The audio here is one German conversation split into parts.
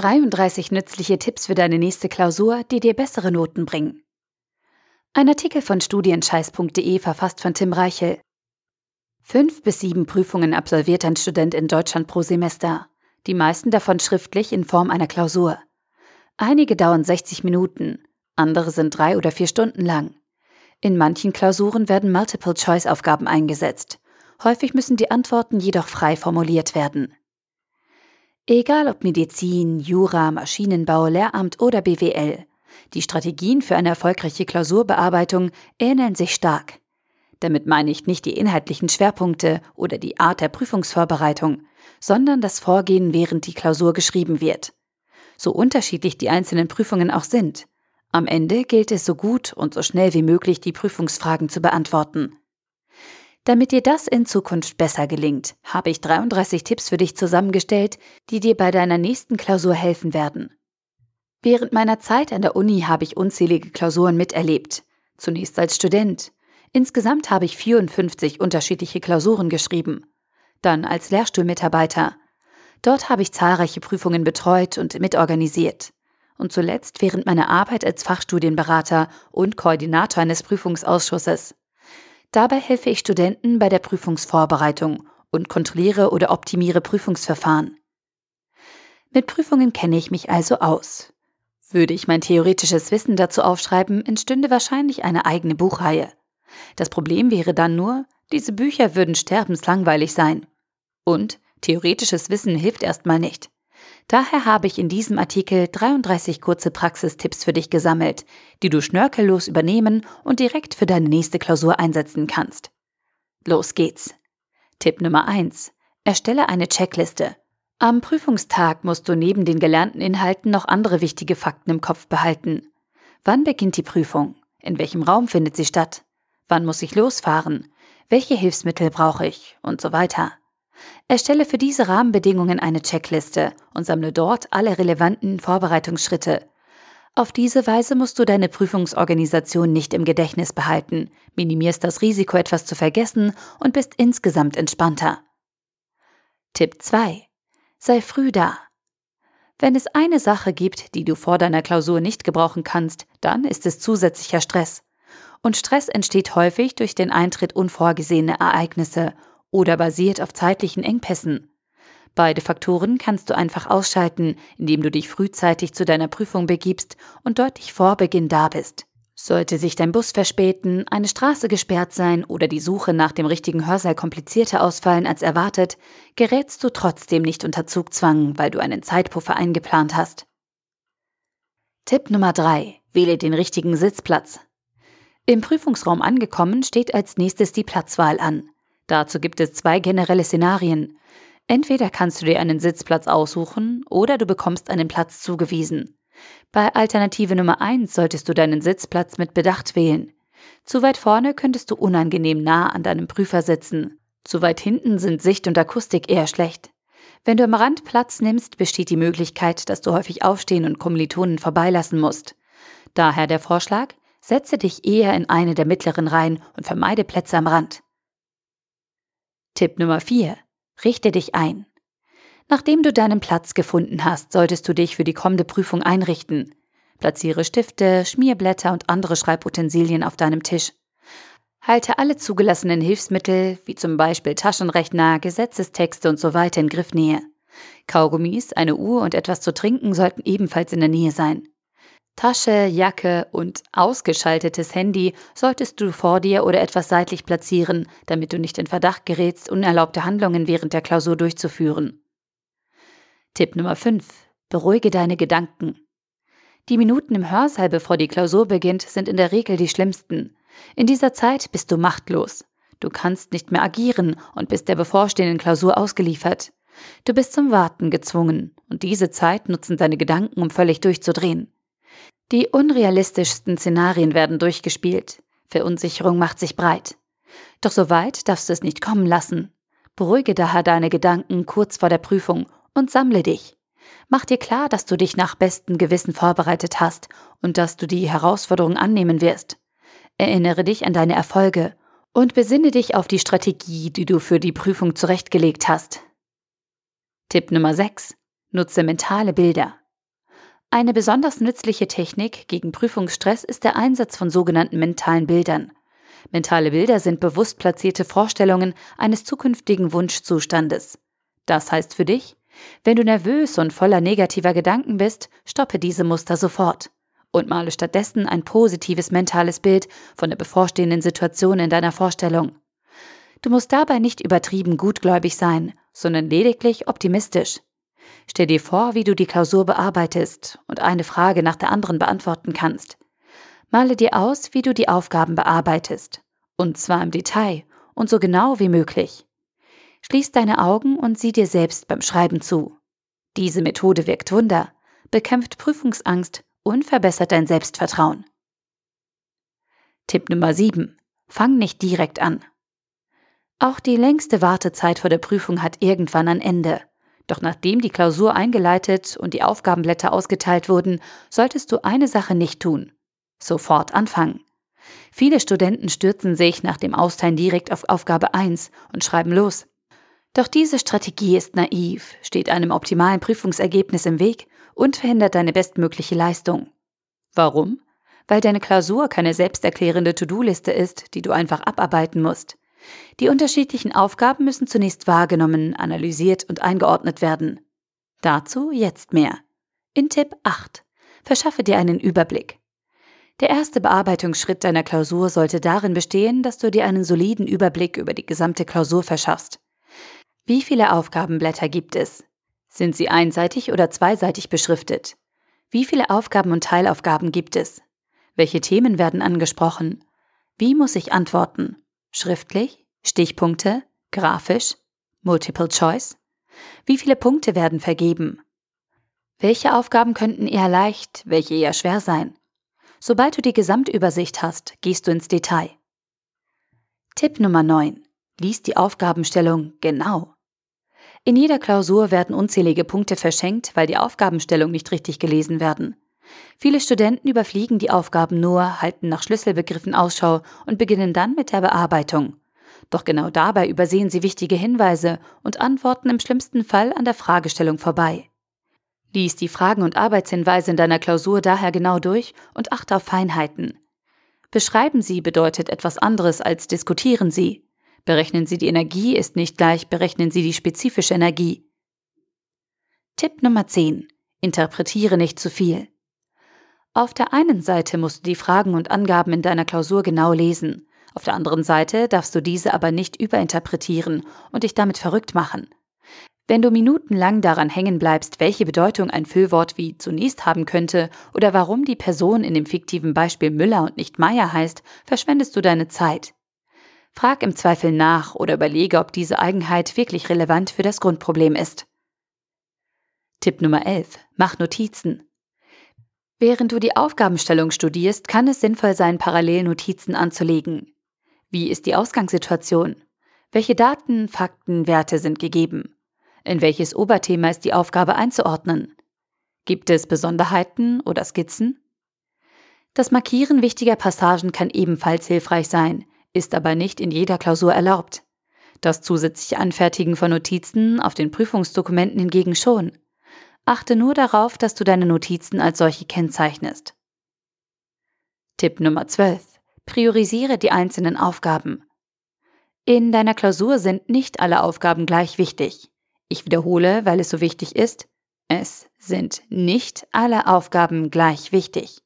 33 nützliche Tipps für deine nächste Klausur, die dir bessere Noten bringen. Ein Artikel von studienscheiß.de verfasst von Tim Reichel. Fünf bis sieben Prüfungen absolviert ein Student in Deutschland pro Semester, die meisten davon schriftlich in Form einer Klausur. Einige dauern 60 Minuten, andere sind drei oder vier Stunden lang. In manchen Klausuren werden Multiple-Choice-Aufgaben eingesetzt. Häufig müssen die Antworten jedoch frei formuliert werden. Egal ob Medizin, Jura, Maschinenbau, Lehramt oder BWL, die Strategien für eine erfolgreiche Klausurbearbeitung ähneln sich stark. Damit meine ich nicht die inhaltlichen Schwerpunkte oder die Art der Prüfungsvorbereitung, sondern das Vorgehen, während die Klausur geschrieben wird. So unterschiedlich die einzelnen Prüfungen auch sind. Am Ende gilt es so gut und so schnell wie möglich die Prüfungsfragen zu beantworten. Damit dir das in Zukunft besser gelingt, habe ich 33 Tipps für dich zusammengestellt, die dir bei deiner nächsten Klausur helfen werden. Während meiner Zeit an der Uni habe ich unzählige Klausuren miterlebt. Zunächst als Student. Insgesamt habe ich 54 unterschiedliche Klausuren geschrieben. Dann als Lehrstuhlmitarbeiter. Dort habe ich zahlreiche Prüfungen betreut und mitorganisiert. Und zuletzt während meiner Arbeit als Fachstudienberater und Koordinator eines Prüfungsausschusses. Dabei helfe ich Studenten bei der Prüfungsvorbereitung und kontrolliere oder optimiere Prüfungsverfahren. Mit Prüfungen kenne ich mich also aus. Würde ich mein theoretisches Wissen dazu aufschreiben, entstünde wahrscheinlich eine eigene Buchreihe. Das Problem wäre dann nur, diese Bücher würden sterbenslangweilig sein. Und theoretisches Wissen hilft erstmal nicht. Daher habe ich in diesem Artikel 33 kurze Praxistipps für dich gesammelt, die du schnörkellos übernehmen und direkt für deine nächste Klausur einsetzen kannst. Los geht's. Tipp Nummer 1. Erstelle eine Checkliste. Am Prüfungstag musst du neben den gelernten Inhalten noch andere wichtige Fakten im Kopf behalten. Wann beginnt die Prüfung? In welchem Raum findet sie statt? Wann muss ich losfahren? Welche Hilfsmittel brauche ich? Und so weiter. Erstelle für diese Rahmenbedingungen eine Checkliste und sammle dort alle relevanten Vorbereitungsschritte. Auf diese Weise musst du deine Prüfungsorganisation nicht im Gedächtnis behalten, minimierst das Risiko, etwas zu vergessen und bist insgesamt entspannter. Tipp 2. Sei früh da. Wenn es eine Sache gibt, die du vor deiner Klausur nicht gebrauchen kannst, dann ist es zusätzlicher Stress. Und Stress entsteht häufig durch den Eintritt unvorgesehener Ereignisse oder basiert auf zeitlichen Engpässen. Beide Faktoren kannst du einfach ausschalten, indem du dich frühzeitig zu deiner Prüfung begibst und deutlich vor Beginn da bist. Sollte sich dein Bus verspäten, eine Straße gesperrt sein oder die Suche nach dem richtigen Hörsaal komplizierter ausfallen als erwartet, gerätst du trotzdem nicht unter Zugzwang, weil du einen Zeitpuffer eingeplant hast. Tipp Nummer 3. Wähle den richtigen Sitzplatz. Im Prüfungsraum angekommen steht als nächstes die Platzwahl an. Dazu gibt es zwei generelle Szenarien. Entweder kannst du dir einen Sitzplatz aussuchen oder du bekommst einen Platz zugewiesen. Bei Alternative Nummer 1 solltest du deinen Sitzplatz mit Bedacht wählen. Zu weit vorne könntest du unangenehm nah an deinem Prüfer sitzen. Zu weit hinten sind Sicht und Akustik eher schlecht. Wenn du am Rand Platz nimmst, besteht die Möglichkeit, dass du häufig aufstehen und Kommilitonen vorbeilassen musst. Daher der Vorschlag, setze dich eher in eine der mittleren Reihen und vermeide Plätze am Rand. Tipp Nummer 4. Richte dich ein. Nachdem du deinen Platz gefunden hast, solltest du dich für die kommende Prüfung einrichten. Platziere Stifte, Schmierblätter und andere Schreibutensilien auf deinem Tisch. Halte alle zugelassenen Hilfsmittel, wie zum Beispiel Taschenrechner, Gesetzestexte und so weiter in Griffnähe. Kaugummis, eine Uhr und etwas zu trinken sollten ebenfalls in der Nähe sein. Tasche, Jacke und ausgeschaltetes Handy solltest du vor dir oder etwas seitlich platzieren, damit du nicht in Verdacht gerätst, unerlaubte Handlungen während der Klausur durchzuführen. Tipp Nummer 5. Beruhige deine Gedanken. Die Minuten im Hörsaal, bevor die Klausur beginnt, sind in der Regel die schlimmsten. In dieser Zeit bist du machtlos. Du kannst nicht mehr agieren und bist der bevorstehenden Klausur ausgeliefert. Du bist zum Warten gezwungen, und diese Zeit nutzen deine Gedanken, um völlig durchzudrehen. Die unrealistischsten Szenarien werden durchgespielt. Verunsicherung macht sich breit. Doch so weit darfst du es nicht kommen lassen. Beruhige daher deine Gedanken kurz vor der Prüfung und sammle dich. Mach dir klar, dass du dich nach bestem Gewissen vorbereitet hast und dass du die Herausforderung annehmen wirst. Erinnere dich an deine Erfolge und besinne dich auf die Strategie, die du für die Prüfung zurechtgelegt hast. Tipp Nummer 6. Nutze mentale Bilder. Eine besonders nützliche Technik gegen Prüfungsstress ist der Einsatz von sogenannten mentalen Bildern. Mentale Bilder sind bewusst platzierte Vorstellungen eines zukünftigen Wunschzustandes. Das heißt für dich, wenn du nervös und voller negativer Gedanken bist, stoppe diese Muster sofort und male stattdessen ein positives mentales Bild von der bevorstehenden Situation in deiner Vorstellung. Du musst dabei nicht übertrieben gutgläubig sein, sondern lediglich optimistisch. Stell dir vor, wie du die Klausur bearbeitest und eine Frage nach der anderen beantworten kannst. Male dir aus, wie du die Aufgaben bearbeitest, und zwar im Detail und so genau wie möglich. Schließ deine Augen und sieh dir selbst beim Schreiben zu. Diese Methode wirkt Wunder, bekämpft Prüfungsangst und verbessert dein Selbstvertrauen. Tipp Nummer 7. Fang nicht direkt an. Auch die längste Wartezeit vor der Prüfung hat irgendwann ein Ende. Doch nachdem die Klausur eingeleitet und die Aufgabenblätter ausgeteilt wurden, solltest du eine Sache nicht tun. Sofort anfangen. Viele Studenten stürzen sich nach dem Austeilen direkt auf Aufgabe 1 und schreiben los. Doch diese Strategie ist naiv, steht einem optimalen Prüfungsergebnis im Weg und verhindert deine bestmögliche Leistung. Warum? Weil deine Klausur keine selbsterklärende To-Do-Liste ist, die du einfach abarbeiten musst. Die unterschiedlichen Aufgaben müssen zunächst wahrgenommen, analysiert und eingeordnet werden. Dazu jetzt mehr. In Tipp 8. Verschaffe dir einen Überblick. Der erste Bearbeitungsschritt deiner Klausur sollte darin bestehen, dass du dir einen soliden Überblick über die gesamte Klausur verschaffst. Wie viele Aufgabenblätter gibt es? Sind sie einseitig oder zweiseitig beschriftet? Wie viele Aufgaben und Teilaufgaben gibt es? Welche Themen werden angesprochen? Wie muss ich antworten? Schriftlich? Stichpunkte? Grafisch? Multiple Choice? Wie viele Punkte werden vergeben? Welche Aufgaben könnten eher leicht, welche eher schwer sein? Sobald du die Gesamtübersicht hast, gehst du ins Detail. Tipp Nummer 9. Lies die Aufgabenstellung genau. In jeder Klausur werden unzählige Punkte verschenkt, weil die Aufgabenstellung nicht richtig gelesen werden. Viele Studenten überfliegen die Aufgaben nur, halten nach Schlüsselbegriffen Ausschau und beginnen dann mit der Bearbeitung. Doch genau dabei übersehen sie wichtige Hinweise und antworten im schlimmsten Fall an der Fragestellung vorbei. Lies die Fragen und Arbeitshinweise in deiner Klausur daher genau durch und achte auf Feinheiten. Beschreiben Sie bedeutet etwas anderes als diskutieren Sie. Berechnen Sie die Energie ist nicht gleich berechnen Sie die spezifische Energie. Tipp Nummer 10. Interpretiere nicht zu viel. Auf der einen Seite musst du die Fragen und Angaben in deiner Klausur genau lesen. Auf der anderen Seite darfst du diese aber nicht überinterpretieren und dich damit verrückt machen. Wenn du minutenlang daran hängen bleibst, welche Bedeutung ein Füllwort wie zunächst haben könnte oder warum die Person in dem fiktiven Beispiel Müller und nicht Meier heißt, verschwendest du deine Zeit. Frag im Zweifel nach oder überlege, ob diese Eigenheit wirklich relevant für das Grundproblem ist. Tipp Nummer 11. Mach Notizen. Während du die Aufgabenstellung studierst, kann es sinnvoll sein, parallel Notizen anzulegen. Wie ist die Ausgangssituation? Welche Daten, Fakten, Werte sind gegeben? In welches Oberthema ist die Aufgabe einzuordnen? Gibt es Besonderheiten oder Skizzen? Das Markieren wichtiger Passagen kann ebenfalls hilfreich sein, ist aber nicht in jeder Klausur erlaubt. Das zusätzliche Anfertigen von Notizen auf den Prüfungsdokumenten hingegen schon. Achte nur darauf, dass du deine Notizen als solche kennzeichnest. Tipp Nummer 12. Priorisiere die einzelnen Aufgaben. In deiner Klausur sind nicht alle Aufgaben gleich wichtig. Ich wiederhole, weil es so wichtig ist, es sind nicht alle Aufgaben gleich wichtig.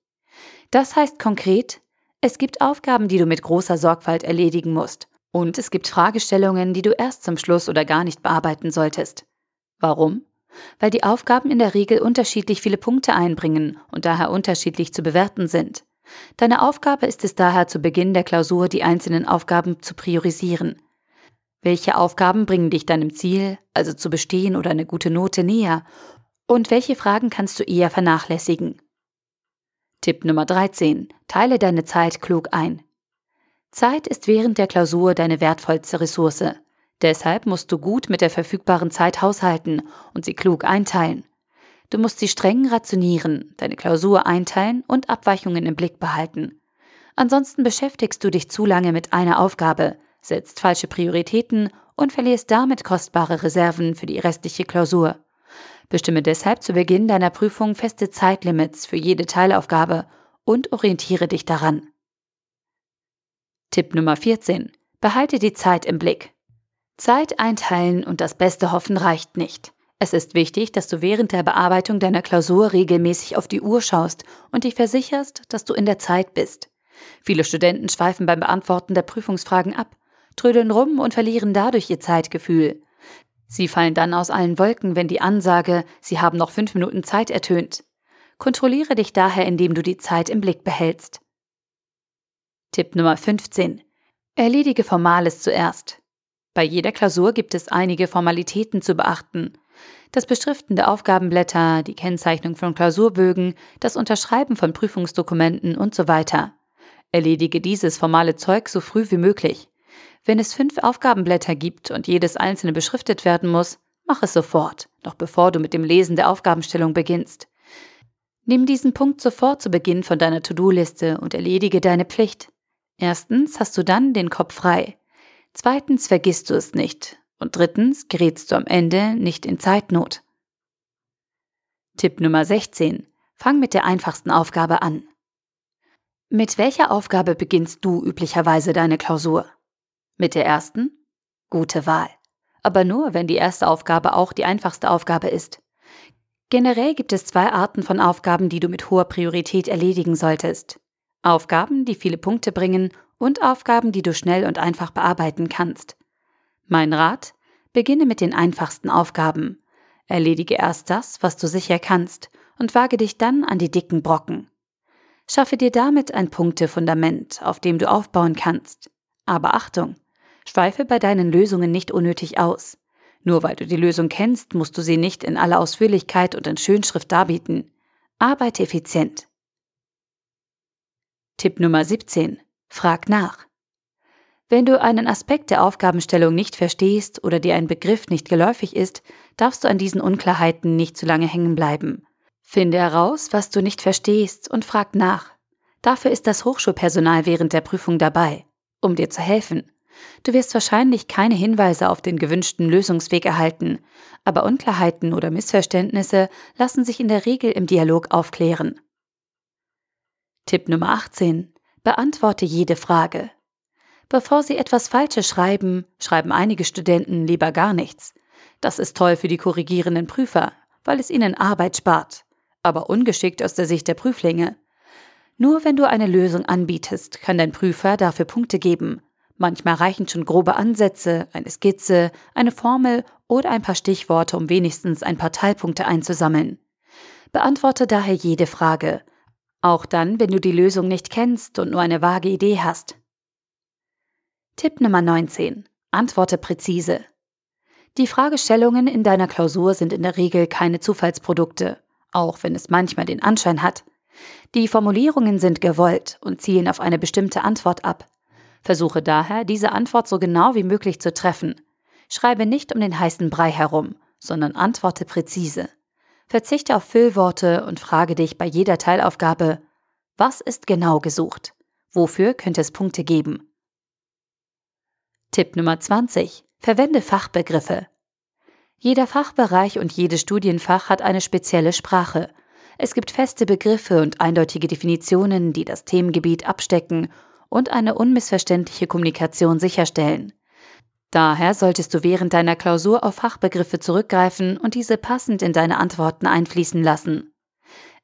Das heißt konkret, es gibt Aufgaben, die du mit großer Sorgfalt erledigen musst. Und es gibt Fragestellungen, die du erst zum Schluss oder gar nicht bearbeiten solltest. Warum? Weil die Aufgaben in der Regel unterschiedlich viele Punkte einbringen und daher unterschiedlich zu bewerten sind. Deine Aufgabe ist es daher zu Beginn der Klausur, die einzelnen Aufgaben zu priorisieren. Welche Aufgaben bringen dich deinem Ziel, also zu bestehen oder eine gute Note näher? Und welche Fragen kannst du eher vernachlässigen? Tipp Nummer 13. Teile deine Zeit klug ein. Zeit ist während der Klausur deine wertvollste Ressource. Deshalb musst du gut mit der verfügbaren Zeit haushalten und sie klug einteilen. Du musst sie streng rationieren, deine Klausur einteilen und Abweichungen im Blick behalten. Ansonsten beschäftigst du dich zu lange mit einer Aufgabe, setzt falsche Prioritäten und verlierst damit kostbare Reserven für die restliche Klausur. Bestimme deshalb zu Beginn deiner Prüfung feste Zeitlimits für jede Teilaufgabe und orientiere dich daran. Tipp Nummer 14. Behalte die Zeit im Blick. Zeit einteilen und das Beste hoffen reicht nicht. Es ist wichtig, dass du während der Bearbeitung deiner Klausur regelmäßig auf die Uhr schaust und dich versicherst, dass du in der Zeit bist. Viele Studenten schweifen beim Beantworten der Prüfungsfragen ab, trödeln rum und verlieren dadurch ihr Zeitgefühl. Sie fallen dann aus allen Wolken, wenn die Ansage, sie haben noch fünf Minuten Zeit ertönt. Kontrolliere dich daher, indem du die Zeit im Blick behältst. Tipp Nummer 15. Erledige Formales zuerst. Bei jeder Klausur gibt es einige Formalitäten zu beachten. Das Beschriften der Aufgabenblätter, die Kennzeichnung von Klausurbögen, das Unterschreiben von Prüfungsdokumenten und so weiter. Erledige dieses formale Zeug so früh wie möglich. Wenn es fünf Aufgabenblätter gibt und jedes einzelne beschriftet werden muss, mach es sofort, noch bevor du mit dem Lesen der Aufgabenstellung beginnst. Nimm diesen Punkt sofort zu Beginn von deiner To-Do-Liste und erledige deine Pflicht. Erstens hast du dann den Kopf frei. Zweitens vergisst du es nicht. Und drittens gerätst du am Ende nicht in Zeitnot. Tipp Nummer 16. Fang mit der einfachsten Aufgabe an. Mit welcher Aufgabe beginnst du üblicherweise deine Klausur? Mit der ersten? Gute Wahl. Aber nur, wenn die erste Aufgabe auch die einfachste Aufgabe ist. Generell gibt es zwei Arten von Aufgaben, die du mit hoher Priorität erledigen solltest. Aufgaben, die viele Punkte bringen und Aufgaben, die du schnell und einfach bearbeiten kannst. Mein Rat? Beginne mit den einfachsten Aufgaben. Erledige erst das, was du sicher kannst, und wage dich dann an die dicken Brocken. Schaffe dir damit ein Punktefundament, auf dem du aufbauen kannst. Aber Achtung! Schweife bei deinen Lösungen nicht unnötig aus. Nur weil du die Lösung kennst, musst du sie nicht in aller Ausführlichkeit und in Schönschrift darbieten. Arbeite effizient. Tipp Nummer 17. Frag nach. Wenn du einen Aspekt der Aufgabenstellung nicht verstehst oder dir ein Begriff nicht geläufig ist, darfst du an diesen Unklarheiten nicht zu lange hängen bleiben. Finde heraus, was du nicht verstehst und frag nach. Dafür ist das Hochschulpersonal während der Prüfung dabei, um dir zu helfen. Du wirst wahrscheinlich keine Hinweise auf den gewünschten Lösungsweg erhalten, aber Unklarheiten oder Missverständnisse lassen sich in der Regel im Dialog aufklären. Tipp Nummer 18. Beantworte jede Frage. Bevor Sie etwas Falsches schreiben, schreiben einige Studenten lieber gar nichts. Das ist toll für die korrigierenden Prüfer, weil es ihnen Arbeit spart, aber ungeschickt aus der Sicht der Prüflinge. Nur wenn du eine Lösung anbietest, kann dein Prüfer dafür Punkte geben, Manchmal reichen schon grobe Ansätze, eine Skizze, eine Formel oder ein paar Stichworte, um wenigstens ein paar Teilpunkte einzusammeln. Beantworte daher jede Frage, auch dann, wenn du die Lösung nicht kennst und nur eine vage Idee hast. Tipp Nummer 19. Antworte präzise. Die Fragestellungen in deiner Klausur sind in der Regel keine Zufallsprodukte, auch wenn es manchmal den Anschein hat. Die Formulierungen sind gewollt und zielen auf eine bestimmte Antwort ab. Versuche daher, diese Antwort so genau wie möglich zu treffen. Schreibe nicht um den heißen Brei herum, sondern antworte präzise. Verzichte auf Füllworte und frage dich bei jeder Teilaufgabe, was ist genau gesucht? Wofür könnte es Punkte geben? Tipp Nummer 20. Verwende Fachbegriffe. Jeder Fachbereich und jedes Studienfach hat eine spezielle Sprache. Es gibt feste Begriffe und eindeutige Definitionen, die das Themengebiet abstecken und eine unmissverständliche Kommunikation sicherstellen. Daher solltest du während deiner Klausur auf Fachbegriffe zurückgreifen und diese passend in deine Antworten einfließen lassen.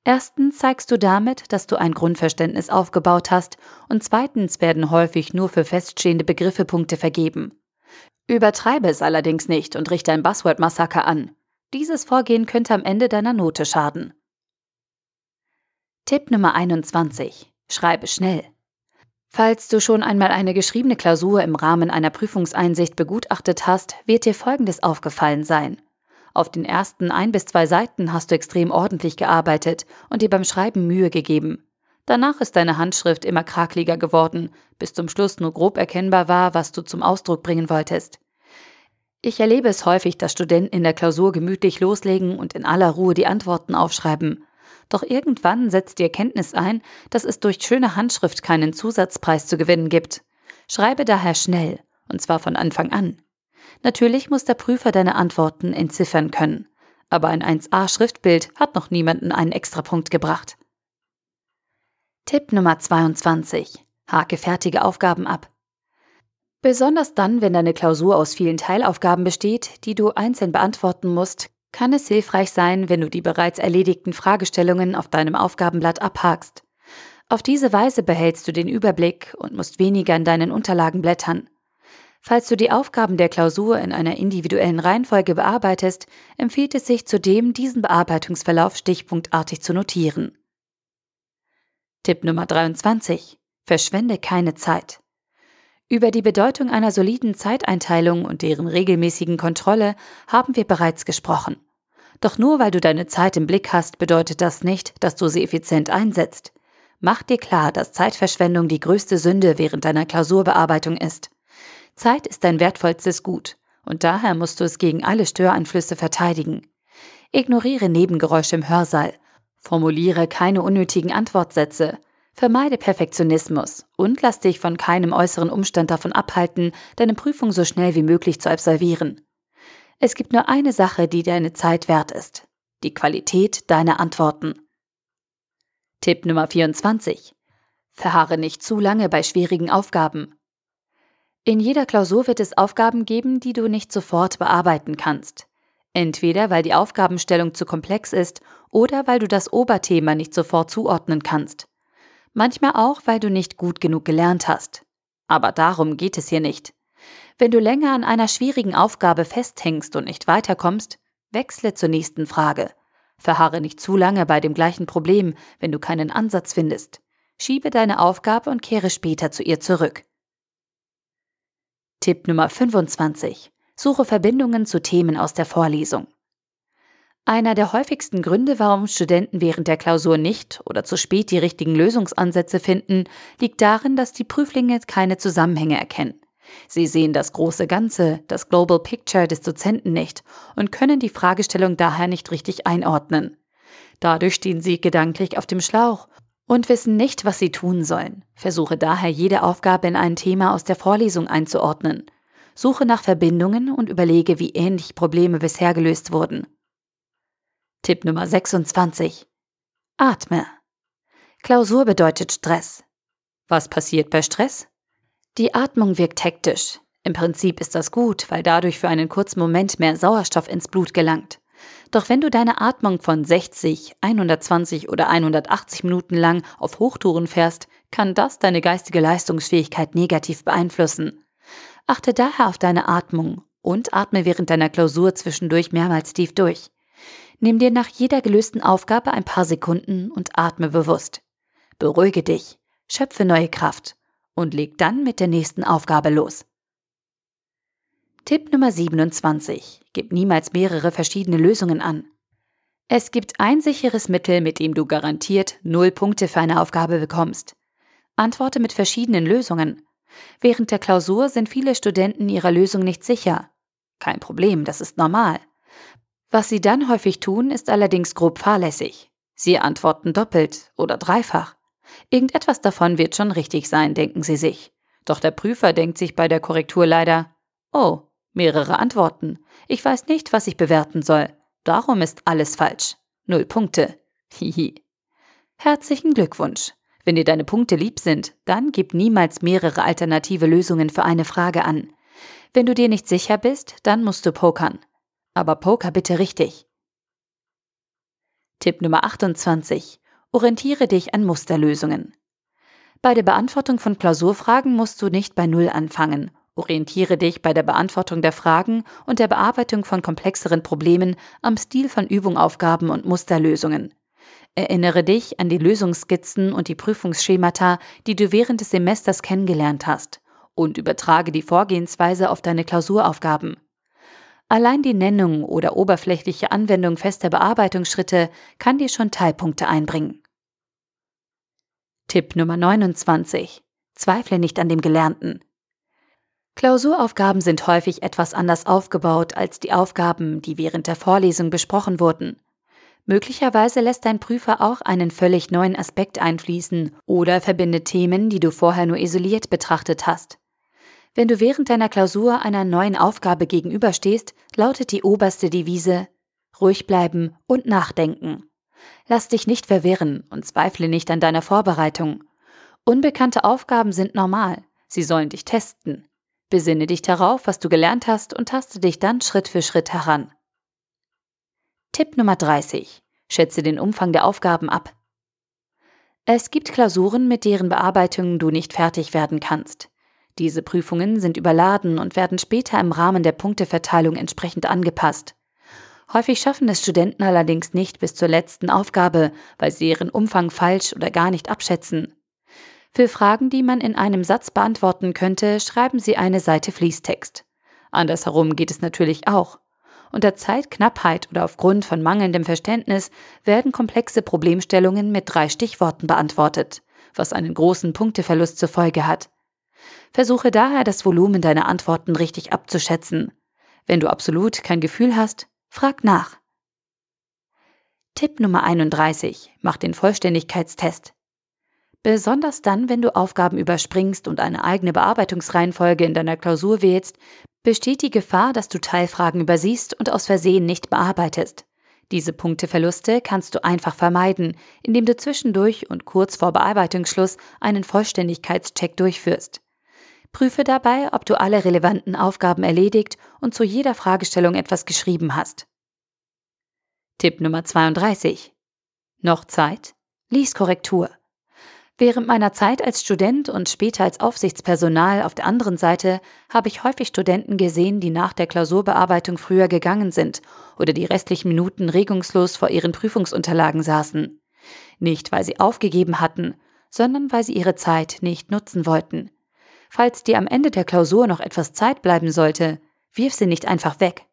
Erstens zeigst du damit, dass du ein Grundverständnis aufgebaut hast und zweitens werden häufig nur für feststehende Begriffe Punkte vergeben. Übertreibe es allerdings nicht und richte ein Buzzword-Massaker an. Dieses Vorgehen könnte am Ende deiner Note schaden. Tipp Nummer 21. Schreibe schnell. Falls du schon einmal eine geschriebene Klausur im Rahmen einer Prüfungseinsicht begutachtet hast, wird dir Folgendes aufgefallen sein. Auf den ersten ein bis zwei Seiten hast du extrem ordentlich gearbeitet und dir beim Schreiben Mühe gegeben. Danach ist deine Handschrift immer krakeliger geworden, bis zum Schluss nur grob erkennbar war, was du zum Ausdruck bringen wolltest. Ich erlebe es häufig, dass Studenten in der Klausur gemütlich loslegen und in aller Ruhe die Antworten aufschreiben. Doch irgendwann setzt die Erkenntnis ein, dass es durch schöne Handschrift keinen Zusatzpreis zu gewinnen gibt. Schreibe daher schnell, und zwar von Anfang an. Natürlich muss der Prüfer deine Antworten entziffern können. aber ein 1a Schriftbild hat noch niemanden einen Extrapunkt gebracht. Tipp Nummer 22. Hake fertige Aufgaben ab. Besonders dann, wenn deine Klausur aus vielen Teilaufgaben besteht, die du einzeln beantworten musst, kann es hilfreich sein, wenn du die bereits erledigten Fragestellungen auf deinem Aufgabenblatt abhakst. Auf diese Weise behältst du den Überblick und musst weniger in deinen Unterlagen blättern. Falls du die Aufgaben der Klausur in einer individuellen Reihenfolge bearbeitest, empfiehlt es sich zudem, diesen Bearbeitungsverlauf stichpunktartig zu notieren. Tipp Nummer 23. Verschwende keine Zeit. Über die Bedeutung einer soliden Zeiteinteilung und deren regelmäßigen Kontrolle haben wir bereits gesprochen. Doch nur weil du deine Zeit im Blick hast, bedeutet das nicht, dass du sie effizient einsetzt. Mach dir klar, dass Zeitverschwendung die größte Sünde während deiner Klausurbearbeitung ist. Zeit ist dein wertvollstes Gut und daher musst du es gegen alle Störeinflüsse verteidigen. Ignoriere Nebengeräusche im Hörsaal, formuliere keine unnötigen Antwortsätze, vermeide Perfektionismus und lass dich von keinem äußeren Umstand davon abhalten, deine Prüfung so schnell wie möglich zu absolvieren. Es gibt nur eine Sache, die deine Zeit wert ist. Die Qualität deiner Antworten. Tipp Nummer 24. Verharre nicht zu lange bei schwierigen Aufgaben. In jeder Klausur wird es Aufgaben geben, die du nicht sofort bearbeiten kannst. Entweder weil die Aufgabenstellung zu komplex ist oder weil du das Oberthema nicht sofort zuordnen kannst. Manchmal auch, weil du nicht gut genug gelernt hast. Aber darum geht es hier nicht. Wenn du länger an einer schwierigen Aufgabe festhängst und nicht weiterkommst, wechsle zur nächsten Frage. Verharre nicht zu lange bei dem gleichen Problem, wenn du keinen Ansatz findest. Schiebe deine Aufgabe und kehre später zu ihr zurück. Tipp Nummer 25. Suche Verbindungen zu Themen aus der Vorlesung. Einer der häufigsten Gründe, warum Studenten während der Klausur nicht oder zu spät die richtigen Lösungsansätze finden, liegt darin, dass die Prüflinge keine Zusammenhänge erkennen. Sie sehen das große Ganze, das Global Picture des Dozenten nicht und können die Fragestellung daher nicht richtig einordnen. Dadurch stehen sie gedanklich auf dem Schlauch und wissen nicht, was sie tun sollen. Versuche daher jede Aufgabe in ein Thema aus der Vorlesung einzuordnen. Suche nach Verbindungen und überlege, wie ähnlich Probleme bisher gelöst wurden. Tipp Nummer 26. Atme. Klausur bedeutet Stress. Was passiert bei Stress? Die Atmung wirkt hektisch. Im Prinzip ist das gut, weil dadurch für einen kurzen Moment mehr Sauerstoff ins Blut gelangt. Doch wenn du deine Atmung von 60, 120 oder 180 Minuten lang auf Hochtouren fährst, kann das deine geistige Leistungsfähigkeit negativ beeinflussen. Achte daher auf deine Atmung und atme während deiner Klausur zwischendurch mehrmals tief durch. Nimm dir nach jeder gelösten Aufgabe ein paar Sekunden und atme bewusst. Beruhige dich, schöpfe neue Kraft und leg dann mit der nächsten Aufgabe los. Tipp Nummer 27. Gib niemals mehrere verschiedene Lösungen an. Es gibt ein sicheres Mittel, mit dem du garantiert null Punkte für eine Aufgabe bekommst. Antworte mit verschiedenen Lösungen. Während der Klausur sind viele Studenten ihrer Lösung nicht sicher. Kein Problem, das ist normal. Was sie dann häufig tun, ist allerdings grob fahrlässig. Sie antworten doppelt oder dreifach. Irgendetwas davon wird schon richtig sein, denken Sie sich. Doch der Prüfer denkt sich bei der Korrektur leider, oh, mehrere Antworten. Ich weiß nicht, was ich bewerten soll. Darum ist alles falsch. Null Punkte. Hihi. Herzlichen Glückwunsch. Wenn dir deine Punkte lieb sind, dann gib niemals mehrere alternative Lösungen für eine Frage an. Wenn du dir nicht sicher bist, dann musst du pokern. Aber poker bitte richtig. Tipp Nummer 28. Orientiere dich an Musterlösungen. Bei der Beantwortung von Klausurfragen musst du nicht bei Null anfangen. Orientiere dich bei der Beantwortung der Fragen und der Bearbeitung von komplexeren Problemen am Stil von Übungaufgaben und Musterlösungen. Erinnere dich an die Lösungsskizzen und die Prüfungsschemata, die du während des Semesters kennengelernt hast, und übertrage die Vorgehensweise auf deine Klausuraufgaben. Allein die Nennung oder oberflächliche Anwendung fester Bearbeitungsschritte kann dir schon Teilpunkte einbringen. Tipp Nummer 29. Zweifle nicht an dem Gelernten. Klausuraufgaben sind häufig etwas anders aufgebaut als die Aufgaben, die während der Vorlesung besprochen wurden. Möglicherweise lässt dein Prüfer auch einen völlig neuen Aspekt einfließen oder verbindet Themen, die du vorher nur isoliert betrachtet hast. Wenn du während deiner Klausur einer neuen Aufgabe gegenüberstehst, lautet die oberste Devise ruhig bleiben und nachdenken. Lass dich nicht verwirren und zweifle nicht an deiner Vorbereitung. Unbekannte Aufgaben sind normal, sie sollen dich testen. Besinne dich darauf, was du gelernt hast und taste dich dann Schritt für Schritt heran. Tipp Nummer 30. Schätze den Umfang der Aufgaben ab. Es gibt Klausuren, mit deren Bearbeitung du nicht fertig werden kannst. Diese Prüfungen sind überladen und werden später im Rahmen der Punkteverteilung entsprechend angepasst. Häufig schaffen es Studenten allerdings nicht bis zur letzten Aufgabe, weil sie ihren Umfang falsch oder gar nicht abschätzen. Für Fragen, die man in einem Satz beantworten könnte, schreiben Sie eine Seite Fließtext. Andersherum geht es natürlich auch. Unter Zeitknappheit oder aufgrund von mangelndem Verständnis werden komplexe Problemstellungen mit drei Stichworten beantwortet, was einen großen Punkteverlust zur Folge hat. Versuche daher das Volumen deiner Antworten richtig abzuschätzen. Wenn du absolut kein Gefühl hast, Frag nach. Tipp Nummer 31. Mach den Vollständigkeitstest. Besonders dann, wenn du Aufgaben überspringst und eine eigene Bearbeitungsreihenfolge in deiner Klausur wählst, besteht die Gefahr, dass du Teilfragen übersiehst und aus Versehen nicht bearbeitest. Diese Punkteverluste kannst du einfach vermeiden, indem du zwischendurch und kurz vor Bearbeitungsschluss einen Vollständigkeitscheck durchführst. Prüfe dabei, ob du alle relevanten Aufgaben erledigt und zu jeder Fragestellung etwas geschrieben hast. Tipp Nummer 32. Noch Zeit? Lies Korrektur. Während meiner Zeit als Student und später als Aufsichtspersonal auf der anderen Seite habe ich häufig Studenten gesehen, die nach der Klausurbearbeitung früher gegangen sind oder die restlichen Minuten regungslos vor ihren Prüfungsunterlagen saßen. Nicht, weil sie aufgegeben hatten, sondern weil sie ihre Zeit nicht nutzen wollten. Falls dir am Ende der Klausur noch etwas Zeit bleiben sollte, wirf sie nicht einfach weg.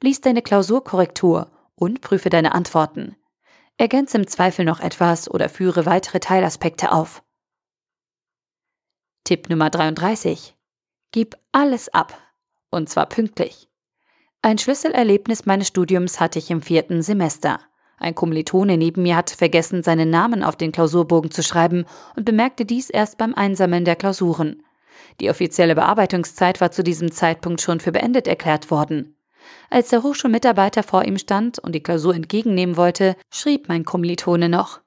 Lies deine Klausurkorrektur und prüfe deine Antworten. Ergänze im Zweifel noch etwas oder führe weitere Teilaspekte auf. Tipp Nummer 33. Gib alles ab. Und zwar pünktlich. Ein Schlüsselerlebnis meines Studiums hatte ich im vierten Semester. Ein Kommilitone neben mir hatte vergessen, seinen Namen auf den Klausurbogen zu schreiben und bemerkte dies erst beim Einsammeln der Klausuren. Die offizielle Bearbeitungszeit war zu diesem Zeitpunkt schon für beendet erklärt worden. Als der Hochschulmitarbeiter vor ihm stand und die Klausur entgegennehmen wollte, schrieb mein Kommilitone noch.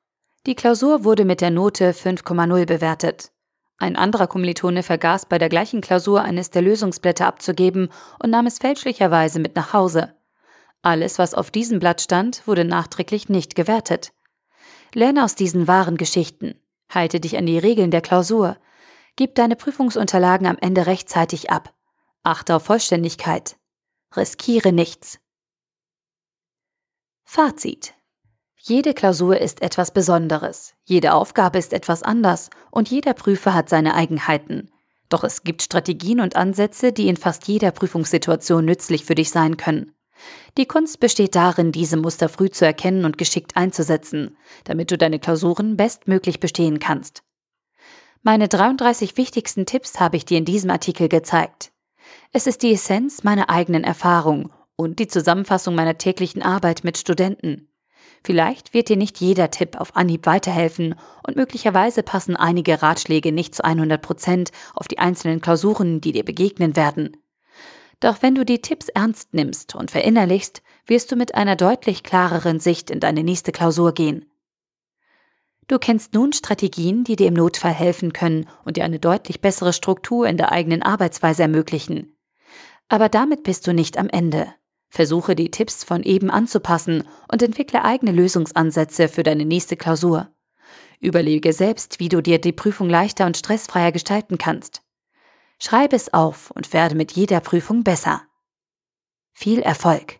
Die Klausur wurde mit der Note 5,0 bewertet. Ein anderer Kommilitone vergaß bei der gleichen Klausur eines der Lösungsblätter abzugeben und nahm es fälschlicherweise mit nach Hause. Alles, was auf diesem Blatt stand, wurde nachträglich nicht gewertet. Lerne aus diesen wahren Geschichten. Halte dich an die Regeln der Klausur. Gib deine Prüfungsunterlagen am Ende rechtzeitig ab. Achte auf Vollständigkeit. Riskiere nichts. Fazit. Jede Klausur ist etwas Besonderes, jede Aufgabe ist etwas anders und jeder Prüfer hat seine Eigenheiten. Doch es gibt Strategien und Ansätze, die in fast jeder Prüfungssituation nützlich für dich sein können. Die Kunst besteht darin, diese Muster früh zu erkennen und geschickt einzusetzen, damit du deine Klausuren bestmöglich bestehen kannst. Meine 33 wichtigsten Tipps habe ich dir in diesem Artikel gezeigt. Es ist die Essenz meiner eigenen Erfahrung und die Zusammenfassung meiner täglichen Arbeit mit Studenten. Vielleicht wird dir nicht jeder Tipp auf Anhieb weiterhelfen und möglicherweise passen einige Ratschläge nicht zu 100 Prozent auf die einzelnen Klausuren, die dir begegnen werden. Doch wenn du die Tipps ernst nimmst und verinnerlichst, wirst du mit einer deutlich klareren Sicht in deine nächste Klausur gehen. Du kennst nun Strategien, die dir im Notfall helfen können und dir eine deutlich bessere Struktur in der eigenen Arbeitsweise ermöglichen. Aber damit bist du nicht am Ende. Versuche die Tipps von eben anzupassen und entwickle eigene Lösungsansätze für deine nächste Klausur. Überlege selbst, wie du dir die Prüfung leichter und stressfreier gestalten kannst. Schreibe es auf und werde mit jeder Prüfung besser. Viel Erfolg!